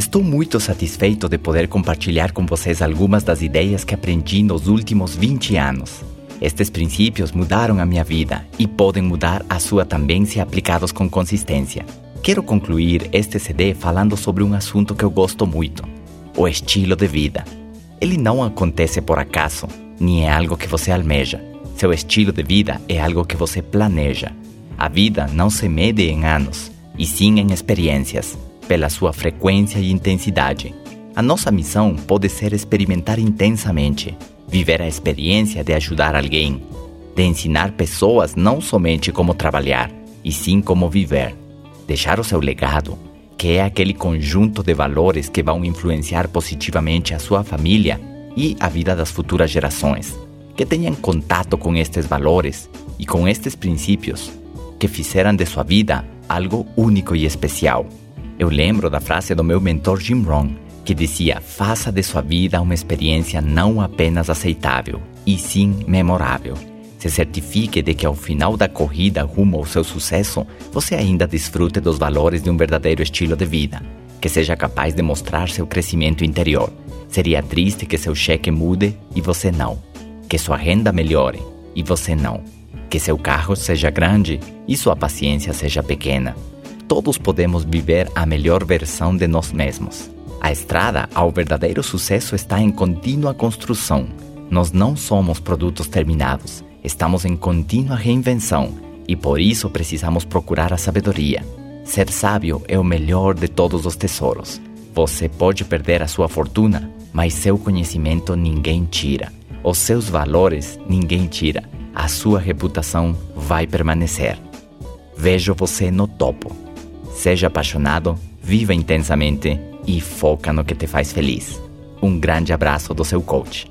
Estou muito satisfeito de poder compartilhar com vocês algumas das ideias que aprendi nos últimos 20 anos. Estes princípios mudaram a minha vida e podem mudar a sua também se aplicados com consistência. Quero concluir este CD falando sobre um assunto que eu gosto muito: o estilo de vida. Ele não acontece por acaso, nem é algo que você almeja. Seu estilo de vida é algo que você planeja. A vida não se mede em anos, e sim em experiências, pela sua frequência e intensidade. A nossa missão pode ser experimentar intensamente, viver a experiência de ajudar alguém, de ensinar pessoas não somente como trabalhar, e sim como viver. Deixar o seu legado, que é aquele conjunto de valores que vão influenciar positivamente a sua família e a vida das futuras gerações, que tenham contato com estes valores e com estes princípios, que fizeram de sua vida algo único e especial. Eu lembro da frase do meu mentor Jim Rohn, que dizia: faça de sua vida uma experiência não apenas aceitável, e sim memorável. Se certifique de que ao final da corrida rumo ao seu sucesso, você ainda desfrute dos valores de um verdadeiro estilo de vida, que seja capaz de mostrar seu crescimento interior. Seria triste que seu cheque mude e você não, que sua renda melhore e você não, que seu carro seja grande e sua paciência seja pequena. Todos podemos viver a melhor versão de nós mesmos. A estrada ao verdadeiro sucesso está em contínua construção. Nós não somos produtos terminados, estamos em contínua reinvenção e por isso precisamos procurar a sabedoria. Ser sábio é o melhor de todos os tesouros. Você pode perder a sua fortuna, mas seu conhecimento ninguém tira. Os seus valores ninguém tira. A sua reputação vai permanecer. Vejo você no topo. Seja apaixonado, viva intensamente e foca no que te faz feliz. Um grande abraço do seu coach.